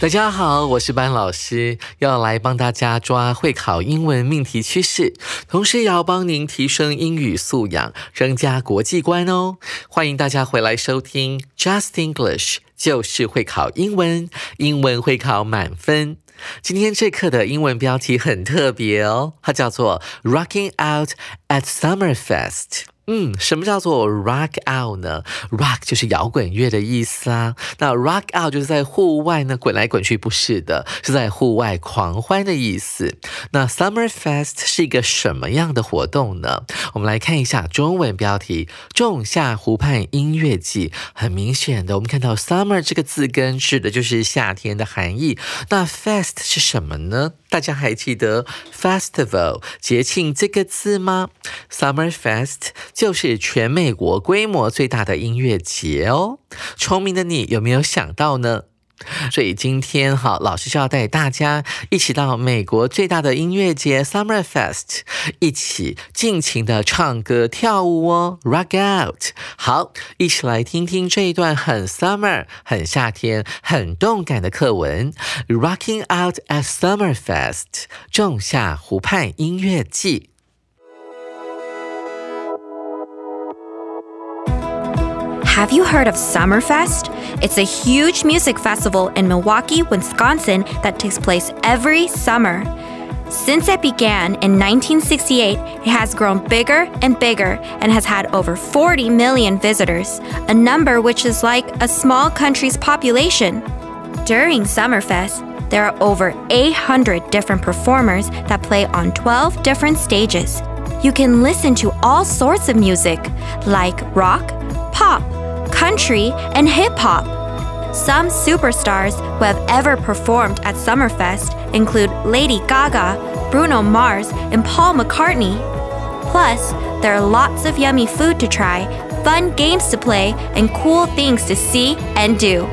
大家好，我是班老师，要来帮大家抓会考英文命题趋势，同时也要帮您提升英语素养，增加国际观哦。欢迎大家回来收听 Just English，就是会考英文，英文会考满分。今天这课的英文标题很特别哦，它叫做 Rocking Out at Summer Fest。嗯，什么叫做 rock out 呢？rock 就是摇滚乐的意思啊。那 rock out 就是在户外呢滚来滚去，不是的，是在户外狂欢的意思。那 Summer Fest 是一个什么样的活动呢？我们来看一下中文标题：仲夏湖畔音乐季。很明显的，我们看到 summer 这个字根指的就是夏天的含义。那 fest 是什么呢？大家还记得 festival 节庆这个字吗？Summer Fest 就是全美国规模最大的音乐节哦。聪明的你有没有想到呢？所以今天哈，老师就要带大家一起到美国最大的音乐节 Summer Fest，一起尽情的唱歌跳舞哦，Rock Out！好，一起来听听这一段很 Summer、很夏天、很动感的课文，Rocking Out at Summer Fest，仲夏湖畔音乐季。Have you heard of Summerfest? It's a huge music festival in Milwaukee, Wisconsin that takes place every summer. Since it began in 1968, it has grown bigger and bigger and has had over 40 million visitors, a number which is like a small country's population. During Summerfest, there are over 800 different performers that play on 12 different stages. You can listen to all sorts of music, like rock, pop, country, and hip hop. Some superstars who have ever performed at Summerfest include Lady Gaga, Bruno Mars, and Paul McCartney. Plus, there are lots of yummy food to try, fun games to play, and cool things to see and do.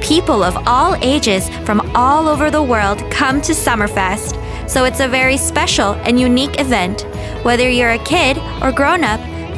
People of all ages from all over the world come to Summerfest, so it's a very special and unique event. Whether you're a kid or grown up,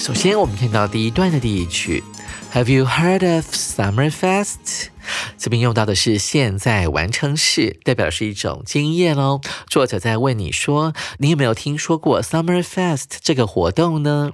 首先，我们看到第一段的第一句，Have you heard of Summerfest？这边用到的是现在完成式，代表是一种经验哦。作者在问你说，你有没有听说过 Summerfest 这个活动呢？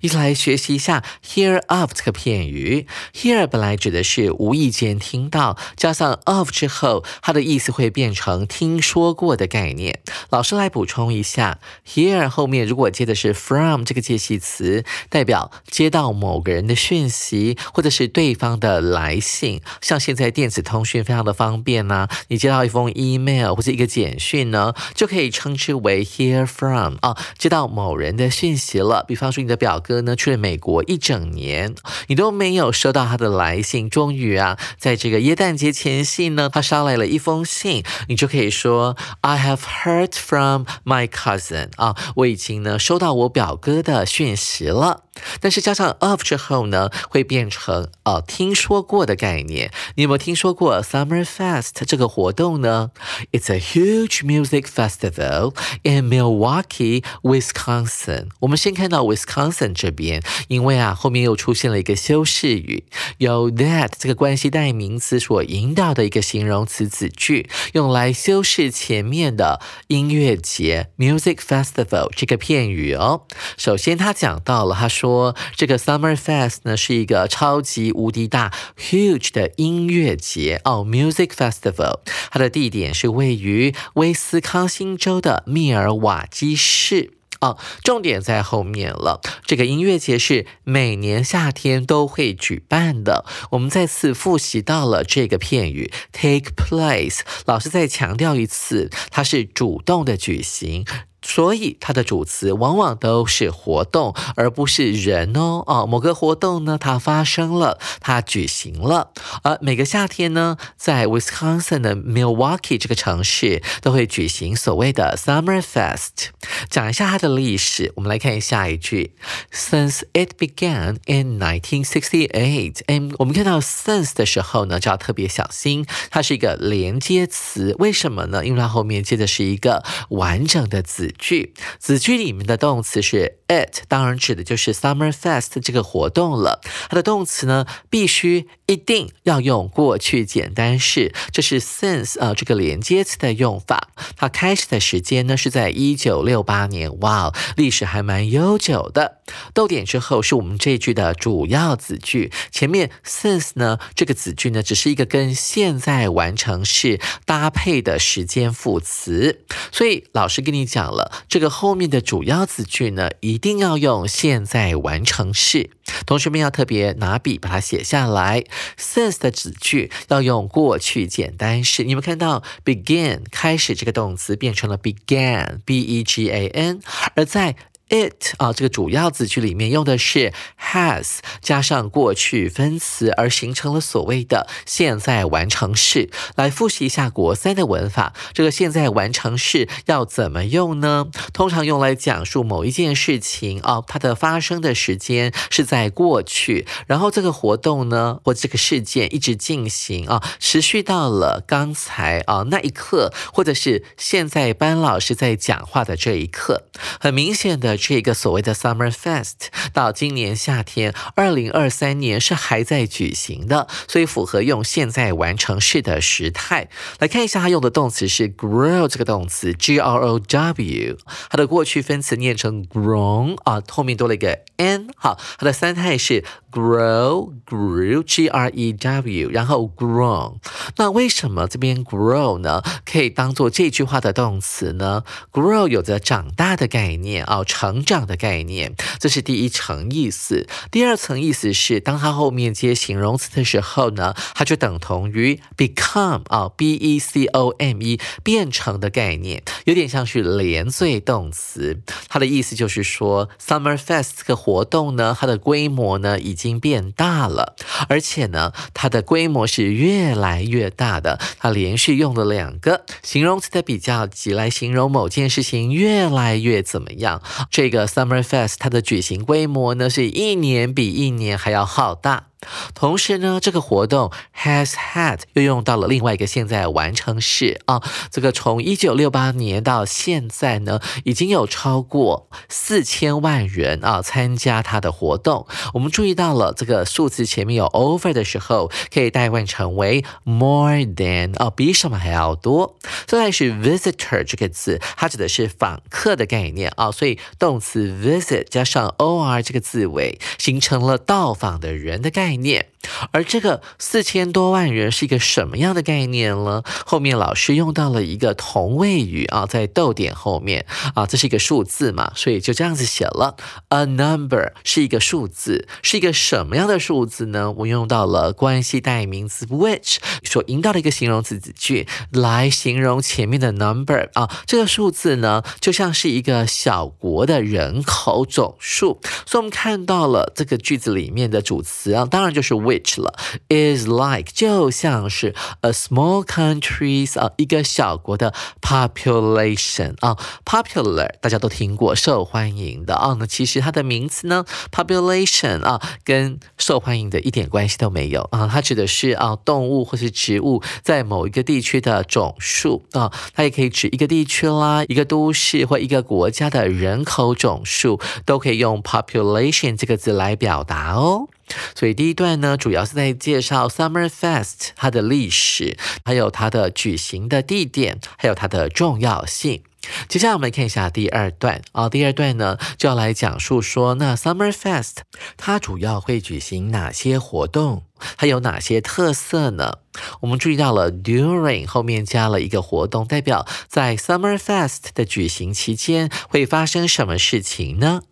一起来学习一下 hear of 这个片语。hear 本来指的是无意间听到，加上 of 之后，它的意思会变成听说过的概念。老师来补充一下，hear 后面如果接的是 from 这个介系词，代表接到某个人的讯息，或者是对方的来信。像现在电子通讯非常的方便呢，你接到一封 email 或者一个简讯呢，就可以称之为 hear from 啊，接到某人的讯息了。比方说你的表哥呢去了美国一整年，你都没有收到他的来信，终于啊，在这个耶诞节前夕呢，他捎来了一封信，你就可以说 I have heard from my cousin 啊，我已经呢收到我表哥的讯息了。但是加上 of 之后呢，会变成呃听说过的概念。你有没有听说过 Summer Fest 这个活动呢？It's a huge music festival in Milwaukee, Wisconsin。我们先看到 Wisconsin 这边，因为啊后面又出现了一个修饰语，有 that 这个关系代名词所引导的一个形容词子句，用来修饰前面的音乐节 music festival 这个片语哦。首先他讲到了，他说说这个 Summer Fest 呢是一个超级无敌大 huge 的音乐节哦，music festival。它的地点是位于威斯康星州的密尔瓦基市。哦，重点在后面了。这个音乐节是每年夏天都会举办的。我们再次复习到了这个片语 take place，老师再强调一次，它是主动的举行。所以它的主词往往都是活动，而不是人哦。哦，某个活动呢，它发生了，它举行了。而每个夏天呢，在 Wisconsin 的 Milwaukee 这个城市都会举行所谓的 Summer Fest。讲一下它的历史，我们来看一下一句：Since it began in 1968，嗯，我们看到 since 的时候呢，就要特别小心，它是一个连接词。为什么呢？因为它后面接的是一个完整的子。子句，子句里面的动词是 it，当然指的就是 Summer Fest 这个活动了。它的动词呢，必须一定要用过去简单式，这是 since 啊这个连接词的用法。它开始的时间呢是在一九六八年，哇，历史还蛮悠久的。逗点之后是我们这句的主要子句，前面 since 呢这个子句呢只是一个跟现在完成式搭配的时间副词，所以老师跟你讲了。这个后面的主要子句呢，一定要用现在完成式。同学们要特别拿笔把它写下来。since 的子句要用过去简单式。你们看到 begin 开始这个动词变成了 began，b e g a n，而在 it 啊，这个主要子句里面用的是 has 加上过去分词，而形成了所谓的现在完成式。来复习一下国三的文法，这个现在完成式要怎么用呢？通常用来讲述某一件事情啊，它的发生的时间是在过去，然后这个活动呢，或这个事件一直进行啊，持续到了刚才啊那一刻，或者是现在班老师在讲话的这一刻，很明显的。这个所谓的 Summer Fest 到今年夏天，二零二三年是还在举行的，所以符合用现在完成式的时态。来看一下，它用的动词是 grow 这个动词，G R O W，它的过去分词念成 grown 啊，后面多了一个 n。好，它的三态是 grow grew G R E W，然后 grown。那为什么这边 grow 呢？可以当做这句话的动词呢？grow 有着长大的概念啊，成。长的概念，这是第一层意思。第二层意思是，当它后面接形容词的时候呢，它就等同于 become 啊，b e c o m e 变成的概念，有点像是连缀动词。它的意思就是说，Summer Fest 这个活动呢，它的规模呢已已经变大了，而且呢，它的规模是越来越大的。它连续用了两个形容词的比较级来形容某件事情越来越怎么样。这个 Summer Fest 它的举行规模呢，是一年比一年还要浩大。同时呢，这个活动 has had 又用到了另外一个现在完成式啊。这个从一九六八年到现在呢，已经有超过四千万人啊参加它的活动。我们注意到了这个数字前面有 over 的时候，可以代换成为 more than 啊，比什么还要多。再来是 visitor 这个字，它指的是访客的概念啊，所以动词 visit 加上 or 这个字尾，形成了到访的人的概念。概念，而这个四千多万人是一个什么样的概念呢？后面老师用到了一个同位语啊，在逗点后面啊，这是一个数字嘛，所以就这样子写了。A number 是一个数字，是一个什么样的数字呢？我用到了关系代名词 which 所引导的一个形容词子句来形容前面的 number 啊，这个数字呢，就像是一个小国的人口总数。所以我们看到了这个句子里面的主词啊。当然就是 which 了，is like 就像是 a small country's 啊一个小国的 population 啊，popular 大家都听过，受欢迎的。啊，那其实它的名词呢，population 啊跟受欢迎的一点关系都没有。啊，它指的是啊动物或是植物在某一个地区的总数啊，它也可以指一个地区啦，一个都市或一个国家的人口总数，都可以用 population 这个字来表达哦。所以第一段呢，主要是在介绍 Summer Fest 它的历史，还有它的举行的地点，还有它的重要性。接下来我们来看一下第二段啊，第二段呢就要来讲述说，那 Summer Fest 它主要会举行哪些活动，它有哪些特色呢？我们注意到了 during 后面加了一个活动，代表在 Summer Fest 的举行期间会发生什么事情呢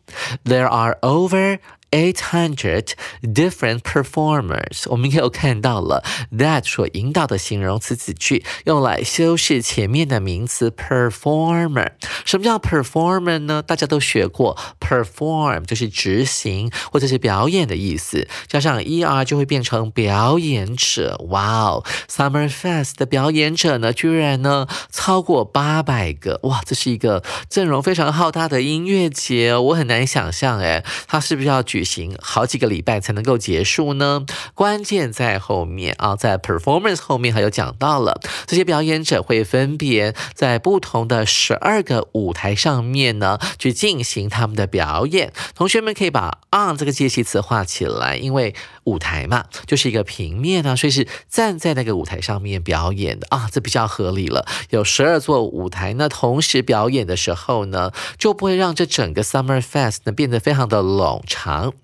？There are over Eight hundred different performers，我们有看到了 that 所引导的形容词子句，用来修饰前面的名词 performer。什么叫 performer 呢？大家都学过，perform 就是执行或者是表演的意思，加上 er 就会变成表演者。哇哦，Summer Fest 的表演者呢，居然呢超过八百个，哇，这是一个阵容非常浩大的音乐节，我很难想象，哎，他是不是要举行好几个礼拜才能够结束呢？关键在后面啊，在 performance 后面还有讲到了，这些表演者会分别在不同的十二个舞台上面呢去进行他们的表演。同学们可以把 on 这个介系词画起来，因为舞台嘛就是一个平面啊，所以是站在那个舞台上面表演的啊，这比较合理了。有十二座舞台呢，同时表演的时候呢，就不会让这整个 Summer Fest 呢变得非常的冗长。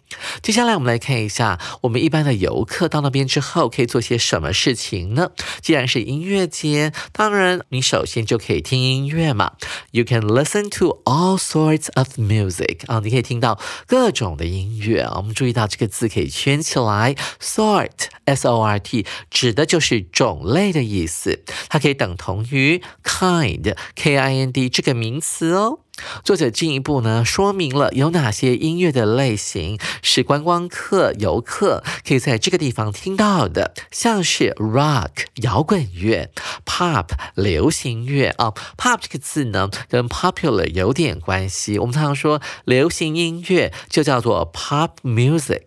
接下来我们来看一下，我们一般的游客到那边之后可以做些什么事情呢？既然是音乐节，当然你首先就可以听音乐嘛。You can listen to all sorts of music 啊，你可以听到各种的音乐啊。我们注意到这个字可以圈起来，sort s o r t 指的就是种类的意思，它可以等同于 kind k i n d 这个名词哦。作者进一步呢说明了有哪些音乐的类型是观光客、游客可以在这个地方听到的，像是 rock 摇滚乐、pop 流行乐啊。pop 这个字呢跟 popular 有点关系，我们常常说流行音乐就叫做 pop music。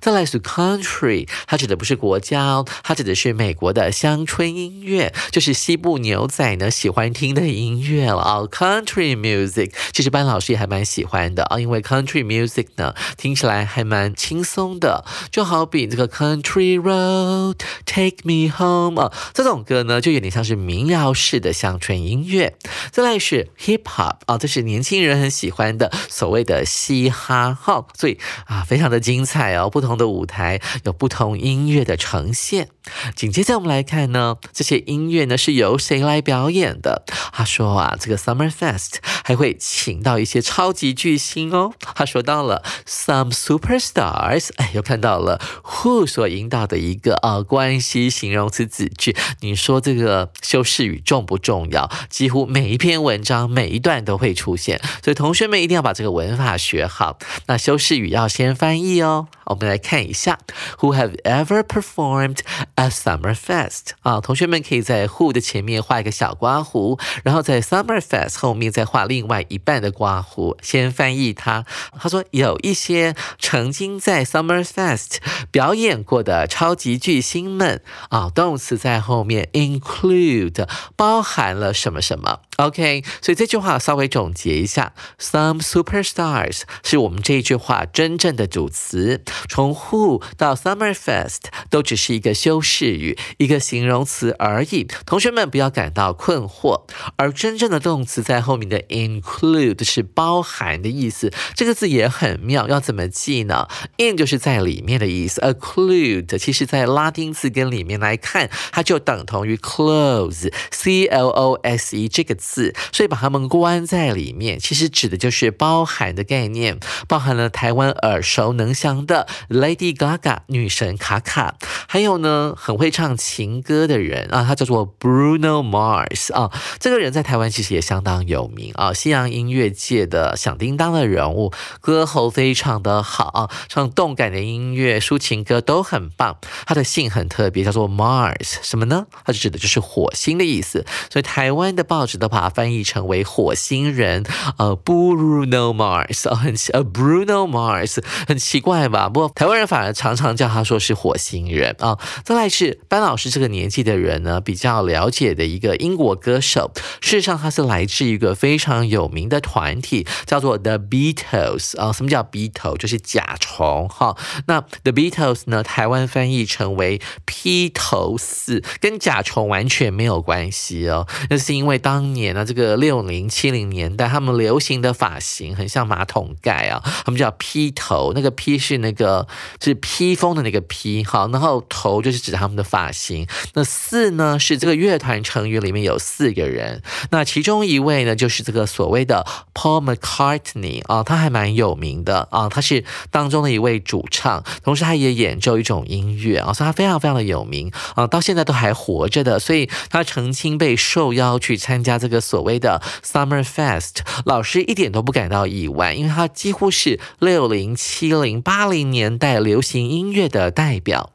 再来是 country，它指的不是国家哦，它指的是美国的乡村音乐，就是西部牛仔呢喜欢听的音乐了啊。country music 其实班老师也还蛮喜欢的啊，因为 country music 呢听起来还蛮轻松的，就好比这个 country road take me home 啊，这种歌呢就有点像是民谣式的乡村音乐。再来是 hip hop 啊，这是年轻人很喜欢的所谓的嘻哈哈，所以啊非常的精彩哦。不同的舞台有不同音乐的呈现。紧接着我们来看呢，这些音乐呢是由谁来表演的？他说啊，这个 Summer Fest 还会请到一些超级巨星哦。他说到了 some superstars，哎，又看到了 who 所引导的一个啊关系形容词子句。你说这个修饰语重不重要？几乎每一篇文章每一段都会出现，所以同学们一定要把这个文法学好。那修饰语要先翻译哦。我们来看一下，Who have ever performed a Summer Fest？啊，同学们可以在 Who 的前面画一个小刮胡，然后在 Summer Fest 后面再画另外一半的刮胡。先翻译它。他说有一些曾经在 Summer Fest 表演过的超级巨星们啊，动词在后面 include 包含了什么什么。OK，所以这句话稍微总结一下，Some superstars 是我们这一句话真正的主词。从 Who 到 Summer Fest 都只是一个修饰语，一个形容词而已。同学们不要感到困惑。而真正的动词在后面的 include 是包含的意思。这个字也很妙，要怎么记呢？In 就是在里面的意思，include 其实在拉丁字根里面来看，它就等同于 close，c l o s e 这个字。四，所以把他们关在里面，其实指的就是包含的概念，包含了台湾耳熟能详的 Lady Gaga 女神卡卡，还有呢很会唱情歌的人啊，他叫做 Bruno Mars 啊，这个人在台湾其实也相当有名啊，西洋音乐界的响叮当的人物，歌喉非常的好，唱动感的音乐、抒情歌都很棒。他的姓很特别，叫做 Mars，什么呢？它指的就是火星的意思，所以台湾的报纸都把它翻译成为火星人，呃，Bruno Mars，很呃 Bruno Mars，很奇怪吧？不过台湾人反而常常叫他说是火星人啊。再来是班老师这个年纪的人呢，比较了解的一个英国歌手，事实上他是来自一个非常有名的团体，叫做 The Beatles 啊。什么叫 Beatles？就是甲虫哈。那 The Beatles 呢，台湾翻译成为披头士，跟甲虫完全没有关系哦。那是因为当年年呢，这个六零七零年代，他们流行的发型很像马桶盖啊，他们叫披头，那个披是那个是披风的那个披，好，然后头就是指他们的发型。那四呢是这个乐团成员里面有四个人，那其中一位呢就是这个所谓的 Paul McCartney 啊，他还蛮有名的啊，他是当中的一位主唱，同时他也演奏一种音乐啊，所以他非常非常的有名啊，到现在都还活着的，所以他曾经被受邀去参加这个一个所谓的 Summer Fest，老师一点都不感到意外，因为它几乎是六零、七零、八零年代流行音乐的代表。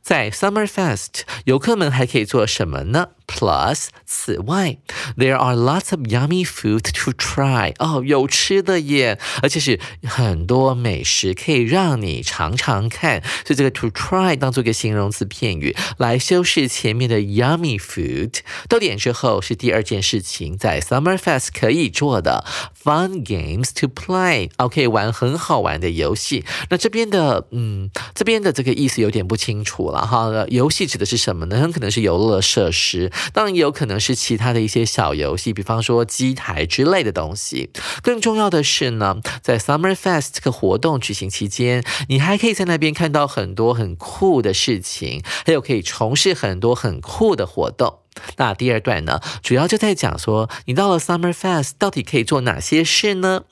在 Summer Fest，游客们还可以做什么呢？Plus，此外，there are lots of yummy food to try。哦，有吃的耶，而且是很多美食可以让你尝尝看。所以这个 to try 当做一个形容词片语来修饰前面的 yummy food。到点之后是第二件事情，在 Summer Fest 可以做的 fun games to play。哦，可以玩很好玩的游戏。那这边的，嗯，这边的这个意思有点不清楚了哈。游戏指的是什么呢？很可能是游乐设施。当然也有可能是其他的一些小游戏，比方说机台之类的东西。更重要的是呢，在 Summer Fest 这个活动举行期间，你还可以在那边看到很多很酷的事情，还有可以从事很多很酷的活动。那第二段呢，主要就在讲说，你到了 Summer Fest 到底可以做哪些事呢？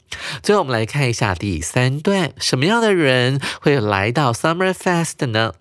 最后我们来看一下第三段，什么样的人会来到 Summer Fest 呢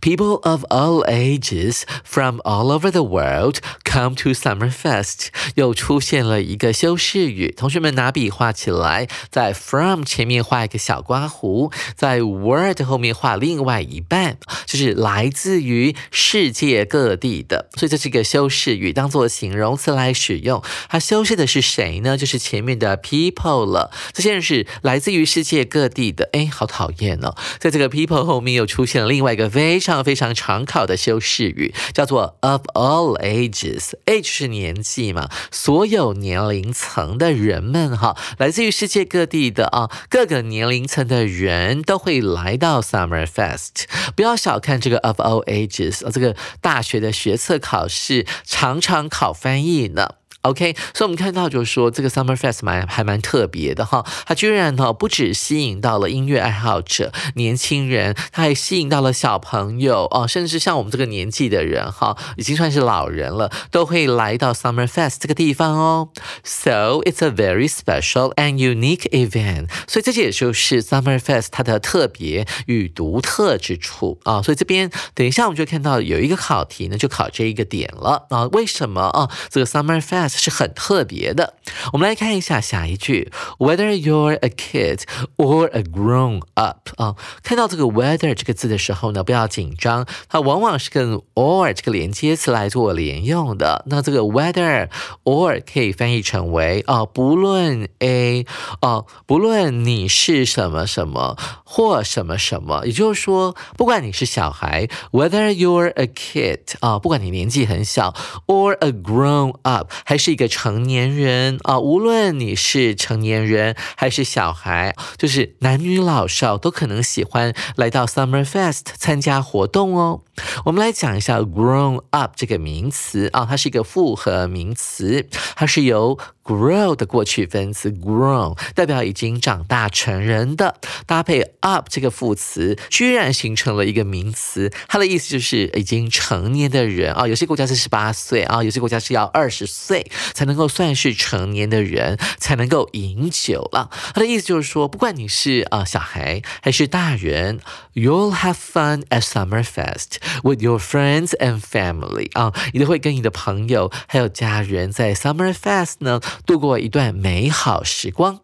？People of all ages from all over the world come to Summerfest。又出现了一个修饰语，同学们拿笔画起来，在 from 前面画一个小刮胡，在 word 后面画另外一半，就是来自于世界各地的。所以这是一个修饰语，当做形容词来使用。它修饰的是谁呢？就是前面的 people 了。这些人是来自于世界各地的。哎，好讨厌哦！在这个 people 后面又出现了另外一个非常。非常常考的修饰语叫做 of all ages，age 是年纪嘛，所有年龄层的人们哈，来自于世界各地的啊，各个年龄层的人都会来到 Summer Fest。不要小看这个 of all ages，这个大学的学测考试常常考翻译呢。OK，所以我们看到就是说，这个 Summer Fest 蛮还蛮特别的哈，它居然呢不止吸引到了音乐爱好者、年轻人，它还吸引到了小朋友哦，甚至像我们这个年纪的人哈，已经算是老人了，都会来到 Summer Fest 这个地方哦。So it's a very special and unique event。所以这些也就是 Summer Fest 它的特别与独特之处啊。所以这边等一下我们就看到有一个考题呢，就考这一个点了啊。为什么啊？这个 Summer Fest 是很特别的。我们来看一下下一句，Whether you're a kid or a grown up 啊，看到这个 whether 这个字的时候呢，不要紧张，它往往是跟 or 这个连接词来做连用的。那这个 whether or 可以翻译成为啊，不论 a 啊，不论你是什么什么或什么什么，也就是说，不管你是小孩，Whether you're a kid 啊，不管你年纪很小，or a grown up 还是是一个成年人啊，无论你是成年人还是小孩，就是男女老少都可能喜欢来到 Summer Fest 参加活动哦。我们来讲一下 grown up 这个名词啊，它是一个复合名词，它是由 grow 的过去分词 grown 代表已经长大成人的，搭配 up 这个副词，居然形成了一个名词。它的意思就是已经成年的人啊。有些国家是十八岁啊，有些国家是要二十岁，才能够算是成年的人，才能够饮酒了。他的意思就是说，不管你是啊小孩还是大人，you'll have fun at summer fest with your friends and family 啊，你都会跟你的朋友还有家人在 summer fest 呢度过一段美好时光。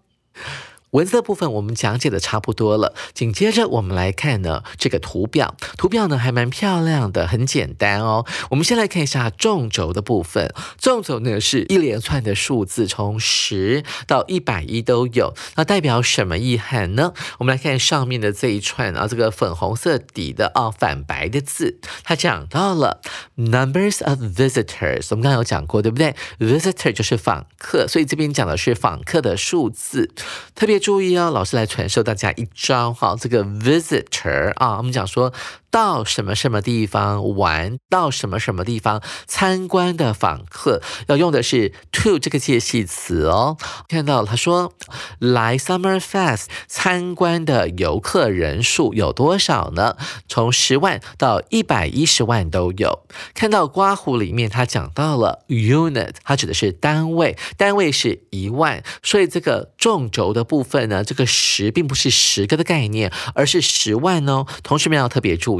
文字的部分我们讲解的差不多了，紧接着我们来看呢这个图表，图表呢还蛮漂亮的，很简单哦。我们先来看一下纵轴的部分，纵轴呢是一连串的数字，从十到一百一都有，那代表什么意涵呢？我们来看上面的这一串啊，这个粉红色底的啊反白的字，它讲到了 numbers of visitors，我们刚刚有讲过，对不对？visitor 就是访客，所以这边讲的是访客的数字，特别。注意啊，老师来传授大家一招哈，这个 visitor 啊，我们讲说。到什么什么地方玩，到什么什么地方参观的访客要用的是 to 这个介系词哦。看到他说来 Summer Fest 参观的游客人数有多少呢？从十万到一百一十万都有。看到刮胡里面他讲到了 unit，它指的是单位，单位是一万，所以这个纵轴的部分呢，这个十并不是十个的概念，而是十万哦。同学们要特别注意。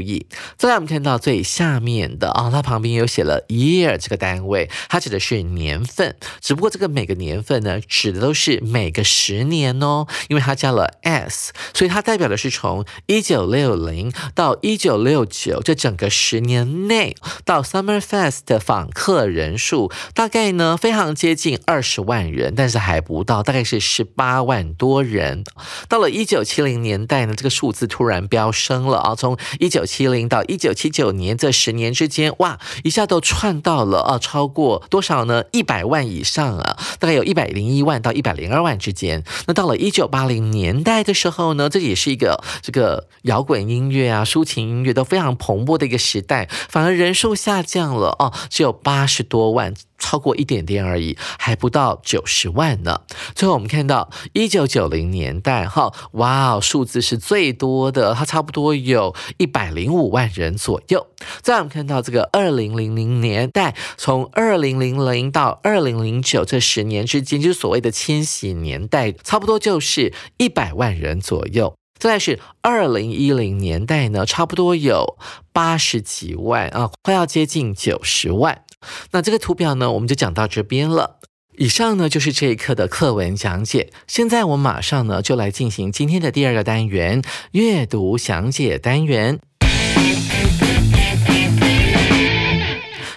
再来，我们看到最下面的啊，它旁边有写了 year 这个单位，它指的是年份。只不过这个每个年份呢，指的都是每个十年哦，因为它加了 s，所以它代表的是从一九六零到一九六九这整个十年内，到 Summer Fest 的访客人数大概呢非常接近二十万人，但是还不到，大概是十八万多人。到了一九七零年代呢，这个数字突然飙升了啊，从一九七零到一九七九年这十年之间，哇，一下都窜到了啊，超过多少呢？一百万以上啊，大概有一百零一万到一百零二万之间。那到了一九八零年代的时候呢，这也是一个这个摇滚音乐啊、抒情音乐都非常蓬勃的一个时代，反而人数下降了哦，只有八十多万。超过一点点而已，还不到九十万呢。最后我们看到一九九零年代，哈，哇哦，数字是最多的，它差不多有一百零五万人左右。再我们看到这个二零零零年代，从二零零零到二零零九这十年之间，就是所谓的千禧年代，差不多就是一百万人左右。再来是二零一零年代呢，差不多有八十几万啊，快要接近九十万。那这个图表呢，我们就讲到这边了。以上呢就是这一课的课文讲解。现在我们马上呢就来进行今天的第二个单元——阅读详解单元。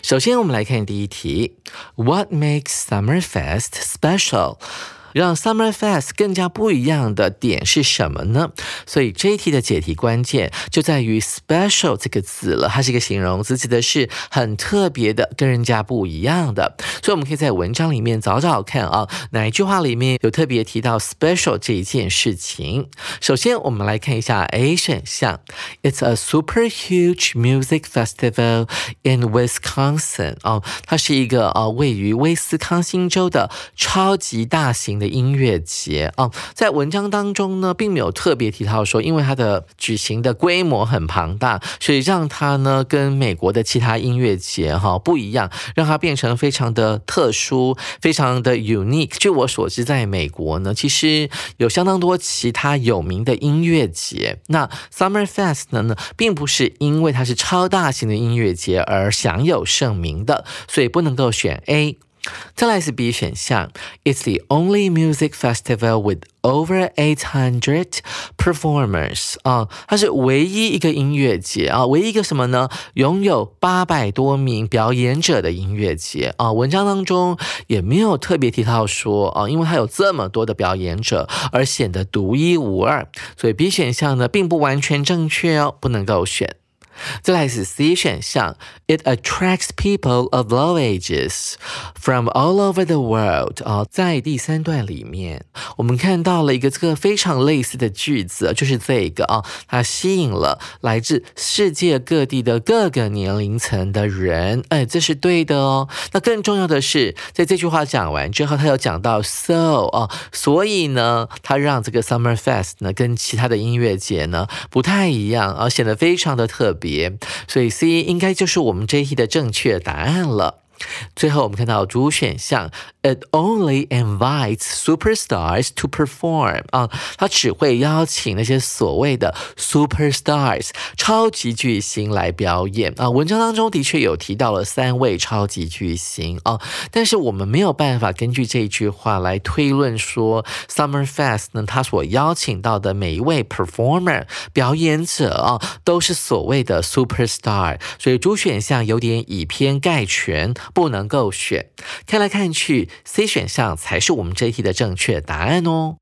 首先，我们来看第一题：What makes Summer Fest special？让 Summer Fest 更加不一样的点是什么呢？所以这一题的解题关键就在于 special 这个字了，它是一个形容词，指的是很特别的，跟人家不一样的。所以我们可以在文章里面找找看啊，哪一句话里面有特别提到 special 这一件事情。首先，我们来看一下 A 选项，It's a super huge music festival in Wisconsin。哦，它是一个啊位于威斯康星州的超级大型的。音乐节啊，在文章当中呢，并没有特别提到说，因为它的举行的规模很庞大，所以让它呢跟美国的其他音乐节哈不一样，让它变成非常的特殊，非常的 unique。据我所知，在美国呢，其实有相当多其他有名的音乐节。那 Summer Fest 呢呢，并不是因为它是超大型的音乐节而享有盛名的，所以不能够选 A。再来是 B 选项，It's the only music festival with over eight hundred performers 啊，它是唯一一个音乐节啊，唯一一个什么呢？拥有八百多名表演者的音乐节啊。文章当中也没有特别提到说啊，因为它有这么多的表演者而显得独一无二，所以 B 选项呢并不完全正确哦，不能够选。再来是 C 选项，It attracts people of all ages from all over the world。啊，在第三段里面，我们看到了一个这个非常类似的句子，就是这个啊，它吸引了来自世界各地的各个年龄层的人。哎，这是对的哦。那更重要的是，在这句话讲完之后，他有讲到 so 啊，所以呢，他让这个 Summer Fest 呢跟其他的音乐节呢不太一样，而显得非常的特别。别，所以 C 应该就是我们这一题的正确答案了。最后我们看到主选项，It only invites superstars to perform 啊，它只会邀请那些所谓的 superstars 超级巨星来表演啊。文章当中的确有提到了三位超级巨星啊，但是我们没有办法根据这一句话来推论说 Summer Fest 呢，它所邀请到的每一位 performer 表演者啊，都是所谓的 superstar，所以主选项有点以偏概全。不能够选，看来看去，C 选项才是我们这一题的正确答案哦。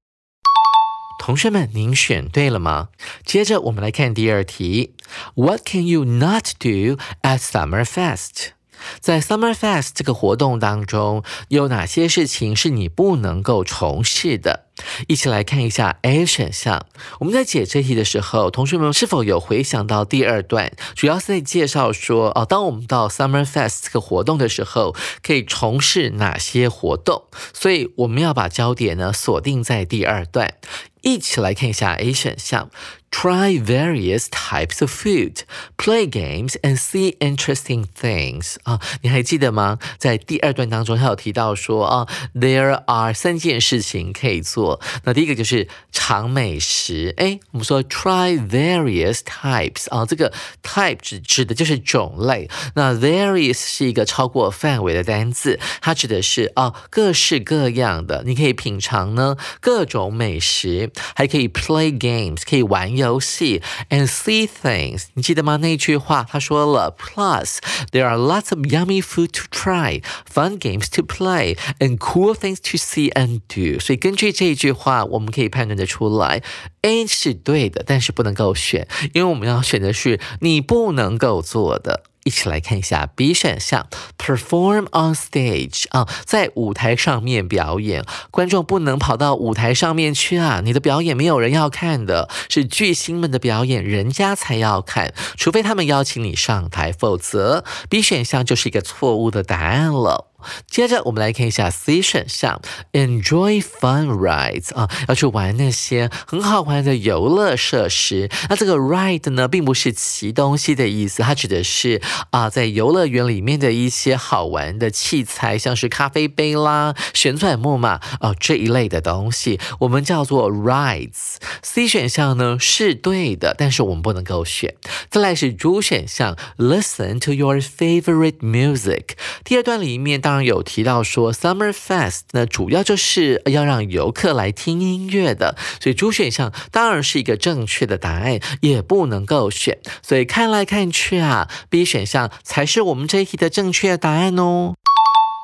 同学们，您选对了吗？接着我们来看第二题，What can you not do at Summer Fest？在 Summer Fest 这个活动当中，有哪些事情是你不能够从事的？一起来看一下 A 选项。我们在解这题的时候，同学们是否有回想到第二段，主要是在介绍说，哦，当我们到 Summer Fest 这个活动的时候，可以从事哪些活动？所以我们要把焦点呢锁定在第二段。一起来看一下 A 选项。Try various types of food, play games, and see interesting things 啊，你还记得吗？在第二段当中，他有提到说啊，there are 三件事情可以做。那第一个就是尝美食。哎，我们说 try various types 啊，这个 type 指指的就是种类。那 various 是一个超过范围的单字，它指的是啊各式各样的。你可以品尝呢各种美食，还可以 play games，可以玩。游戏 and see things，你记得吗？那句话他说了，Plus there are lots of yummy food to try, fun games to play, and cool things to see and do。所以根据这一句话，我们可以判断得出来，A 是对的，但是不能够选，因为我们要选的是你不能够做的。 一起来看一下 B 选项，perform on stage 啊，在舞台上面表演，观众不能跑到舞台上面去啊，你的表演没有人要看的，是巨星们的表演，人家才要看，除非他们邀请你上台，否则 B 选项就是一个错误的答案了。接着我们来看一下 C 选项，enjoy fun rides 啊，要去玩那些很好玩的游乐设施。那这个 ride 呢，并不是骑东西的意思，它指的是啊，在游乐园里面的一些好玩的器材，像是咖啡杯啦、旋转木马哦这一类的东西，我们叫做 rides。C 选项呢是对的，但是我们不能够选。再来是 D 选项，listen to your favorite music。第二段里面当刚有提到说，Summer Fest 那主要就是要让游客来听音乐的，所以主选项当然是一个正确的答案，也不能够选。所以看来看去啊，B 选项才是我们这一题的正确答案哦。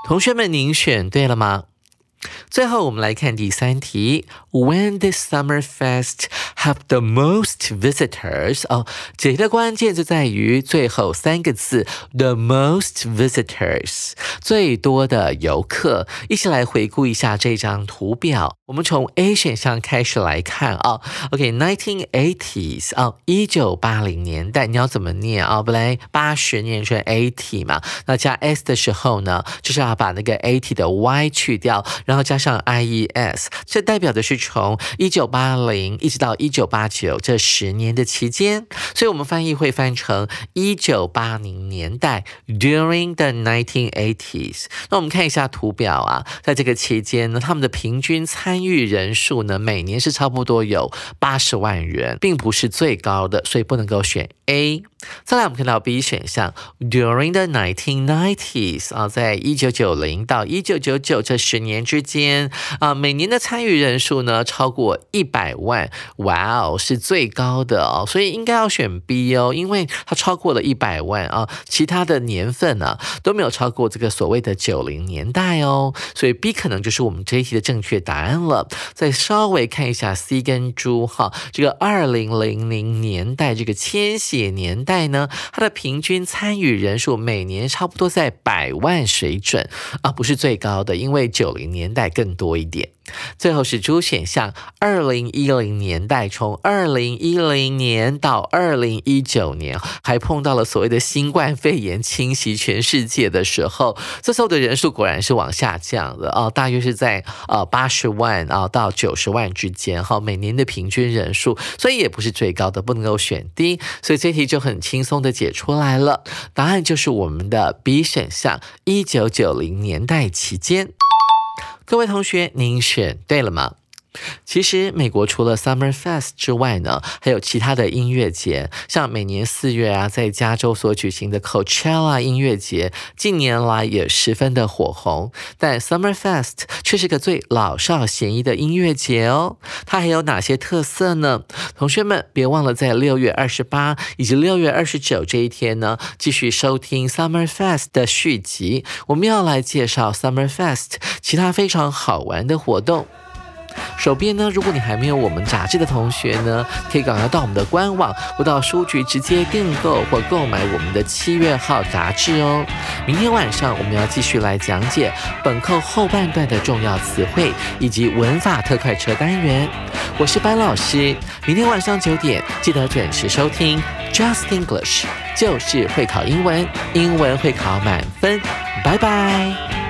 同学们，您选对了吗？最后，我们来看第三题。When the summer fest have the most visitors？哦，这题的关键就在于最后三个字：the most visitors，最多的游客。一起来回顾一下这张图表。我们从 A 选项开始来看啊。OK，nineteen eighties 啊，一九八零年代，你要怎么念啊？本来八十念成 eighty 嘛，那加 s 的时候呢，就是要把那个 eighty 的 y 去掉。然后加上 I E S，这代表的是从一九八零一直到一九八九这十年的期间，所以我们翻译会翻成一九八零年代 during the nineteen eighties。那我们看一下图表啊，在这个期间呢，他们的平均参与人数呢，每年是差不多有八十万人，并不是最高的，所以不能够选 A。再来，我们看到 B 选项，during the nineteen nineties 啊，在一九九零到一九九九这十年之间啊，每年的参与人数呢超过一百万，哇哦，是最高的哦，所以应该要选 B 哦，因为它超过了一百万啊，其他的年份呢都没有超过这个所谓的九零年代哦，所以 B 可能就是我们这一题的正确答案了。再稍微看一下 C 跟猪哈，这个二零零零年代这个千禧年。代呢，它的平均参与人数每年差不多在百万水准啊，不是最高的，因为九零年代更多一点。最后是猪选项，二零一零年代，从二零一零年到二零一九年，还碰到了所谓的新冠肺炎侵袭全世界的时候，这时候的人数果然是往下降的啊，大约是在呃八十万啊到九十万之间哈，每年的平均人数，所以也不是最高的，不能够选 D，所以这题就很轻松的解出来了，答案就是我们的 B 选项，一九九零年代期间。各位同学，您选对了吗？其实，美国除了 Summer Fest 之外呢，还有其他的音乐节，像每年四月啊，在加州所举行的 Coachella 音乐节，近年来也十分的火红。但 Summer Fest 却是个最老少咸宜的音乐节哦。它还有哪些特色呢？同学们别忘了在六月二十八以及六月二十九这一天呢，继续收听 Summer Fest 的续集。我们要来介绍 Summer Fest 其他非常好玩的活动。手边呢，如果你还没有我们杂志的同学呢，可以赶快到我们的官网或到书局直接订购或购买我们的七月号杂志哦。明天晚上我们要继续来讲解本课后半段的重要词汇以及文法特快车单元。我是班老师，明天晚上九点记得准时收听 Just English，就是会考英文，英文会考满分。拜拜。